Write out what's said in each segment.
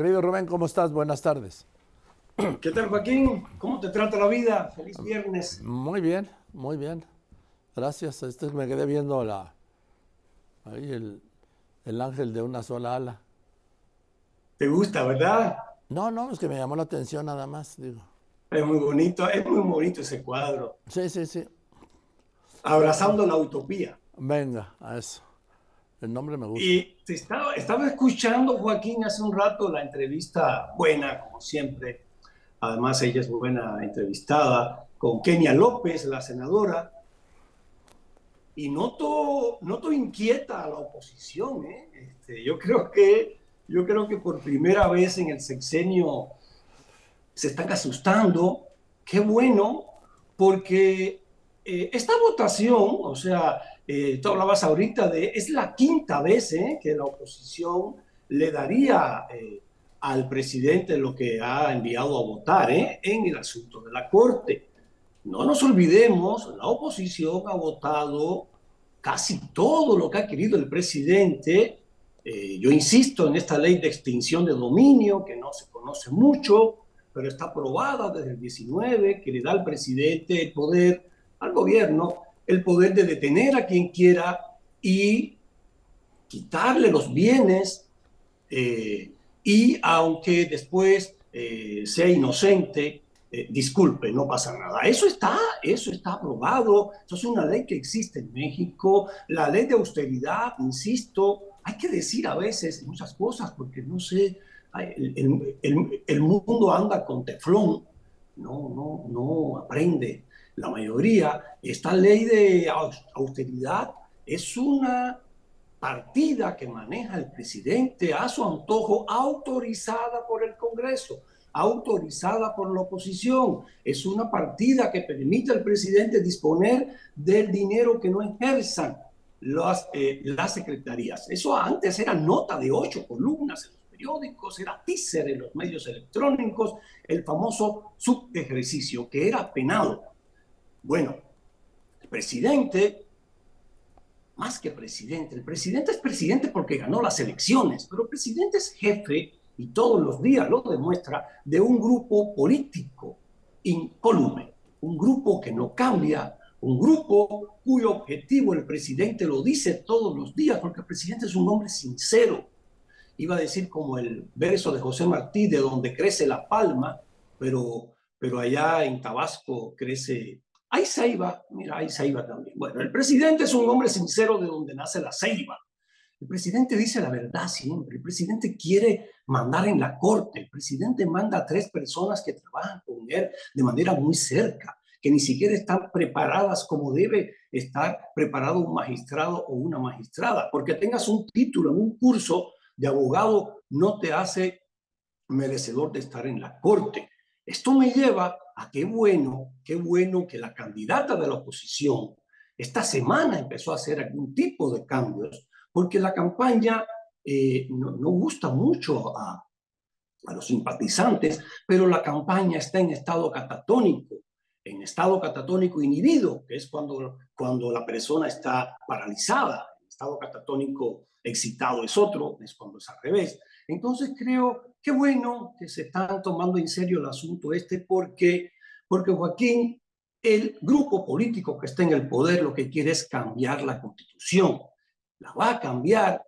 Querido Rubén, ¿cómo estás? Buenas tardes. ¿Qué tal, Joaquín? ¿Cómo te trata la vida? Feliz viernes. Muy bien, muy bien. Gracias. Este me quedé viendo la ahí el, el ángel de una sola ala. ¿Te gusta, verdad? No, no, es que me llamó la atención nada más, digo. Es muy bonito, es muy bonito ese cuadro. Sí, sí, sí. Abrazando la utopía. Venga, a eso. El nombre me gusta. Y te estaba, estaba escuchando, Joaquín, hace un rato la entrevista buena, como siempre. Además, ella es buena entrevistada con Kenia López, la senadora. Y noto, noto inquieta a la oposición. ¿eh? Este, yo, creo que, yo creo que por primera vez en el sexenio se están asustando. Qué bueno, porque eh, esta votación, o sea, eh, tú hablabas ahorita de, es la quinta vez eh, que la oposición le daría eh, al presidente lo que ha enviado a votar en el asunto de la Corte. No nos olvidemos, la oposición ha votado casi todo lo que ha querido el presidente. yo insisto en esta ley de extinción de dominio, que no se conoce mucho, pero está aprobada desde el 19, que le da al presidente el poder al gobierno el poder de detener a quien quiera y quitarle los bienes eh, y aunque después eh, sea inocente, eh, disculpe, no pasa nada. Eso está, eso está aprobado, eso es una ley que existe en México, la ley de austeridad, insisto, hay que decir a veces muchas cosas porque no sé, el, el, mundo anda con teflón, no, no, no aprende la mayoría, esta ley de austeridad es una partida que maneja el presidente a su antojo, autorizada por el Congreso, autorizada por la oposición. Es una partida que permite al presidente disponer del dinero que no ejerzan las, eh, las secretarías. Eso antes era nota de ocho columnas en los periódicos, era teaser en los medios electrónicos, el famoso subejercicio que era penado bueno, el presidente, más que presidente, el presidente es presidente porque ganó las elecciones, pero el presidente es jefe, y todos los días lo demuestra, de un grupo político incólume, un grupo que no cambia, un grupo cuyo objetivo el presidente lo dice todos los días, porque el presidente es un hombre sincero. Iba a decir como el verso de José Martí, de donde crece la palma, pero, pero allá en Tabasco crece hay ceiba, mira, hay ceiba también. Bueno, el presidente es un hombre sincero de donde nace la ceiba. El presidente dice la verdad siempre. El presidente quiere mandar en la corte. El presidente manda a tres personas que trabajan con él de manera muy cerca, que ni siquiera están preparadas como debe estar preparado un magistrado o una magistrada. Porque tengas un título en un curso de abogado no te hace merecedor de estar en la corte. Esto me lleva a qué bueno, qué bueno que la candidata de la oposición esta semana empezó a hacer algún tipo de cambios, porque la campaña eh, no, gusta mucho a, a los simpatizantes, pero la campaña está en estado catatónico, en estado catatónico inhibido, que es cuando, cuando la persona está paralizada. Estado catatónico excitado es otro, es cuando es al revés. Entonces creo que bueno que se está tomando en serio el asunto este porque, porque Joaquín, el grupo político que está en el poder lo que quiere es cambiar la constitución. La va a cambiar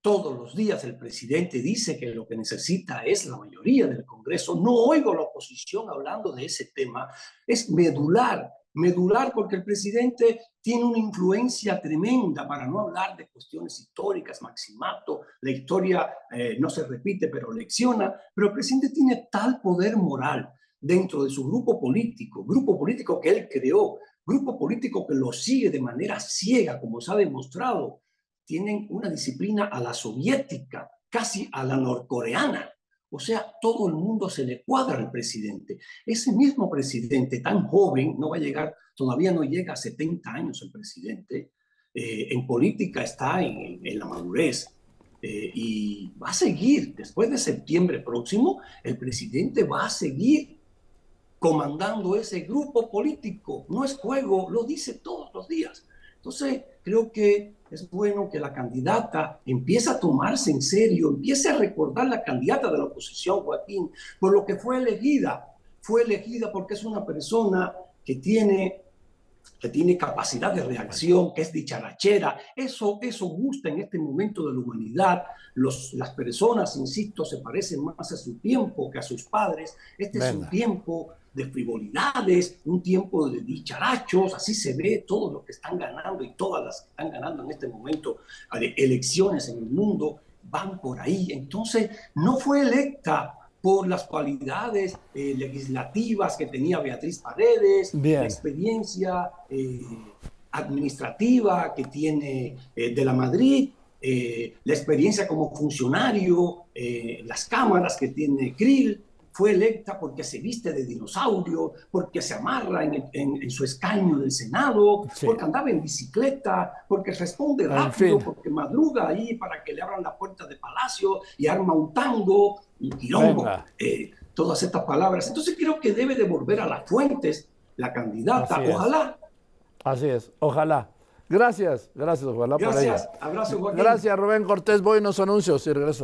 todos los días. El presidente dice que lo que necesita es la mayoría del Congreso. No oigo la oposición hablando de ese tema. Es medular medular porque el presidente tiene una influencia tremenda, para no hablar de cuestiones históricas, maximato, la historia eh, no se repite pero lecciona, pero el presidente tiene tal poder moral dentro de su grupo político, grupo político que él creó, grupo político que lo sigue de manera ciega, como se ha demostrado, tienen una disciplina a la soviética, casi a la norcoreana. O sea, todo el mundo se le cuadra al presidente. Ese mismo presidente tan joven, no va a llegar, todavía no llega a 70 años el presidente, eh, en política está en, la madurez eh, y va a seguir, después de septiembre próximo, el presidente va a seguir comandando ese grupo político. No es juego, lo dice todos los días. Entonces, creo que es bueno que la candidata empiece a tomarse en serio, empiece a recordar la candidata de la oposición, Joaquín, por lo que fue elegida. Fue elegida porque es una persona que tiene que tiene capacidad de reacción, que es dicharachera. Eso, eso gusta en este momento de la humanidad. Los, las personas, insisto, se parecen más a su tiempo que a sus padres. Este es un tiempo de frivolidades, un tiempo de dicharachos, así se ve todos los que están ganando y todas las que están ganando en este momento de elecciones en el mundo van por ahí. Entonces, no fue electa por las cualidades eh, legislativas que tenía Beatriz Paredes, la experiencia eh, administrativa que tiene eh, de la Madrid, la experiencia como funcionario, las cámaras que tiene Krill, fue electa porque se viste de dinosaurio, porque se amarra en, su escaño del Senado, porque andaba en bicicleta, porque responde rápido, porque madruga ahí para que le abran la puerta de palacio y arma un tango, y quilombo, eh, todas estas palabras. Entonces creo que debe devolver a las fuentes la candidata, ojalá. Así es, ojalá. Gracias, gracias, ojalá gracias, por ella. Abrazo, Gracias, Rubén Cortés. Voy a unos anuncios y regreso.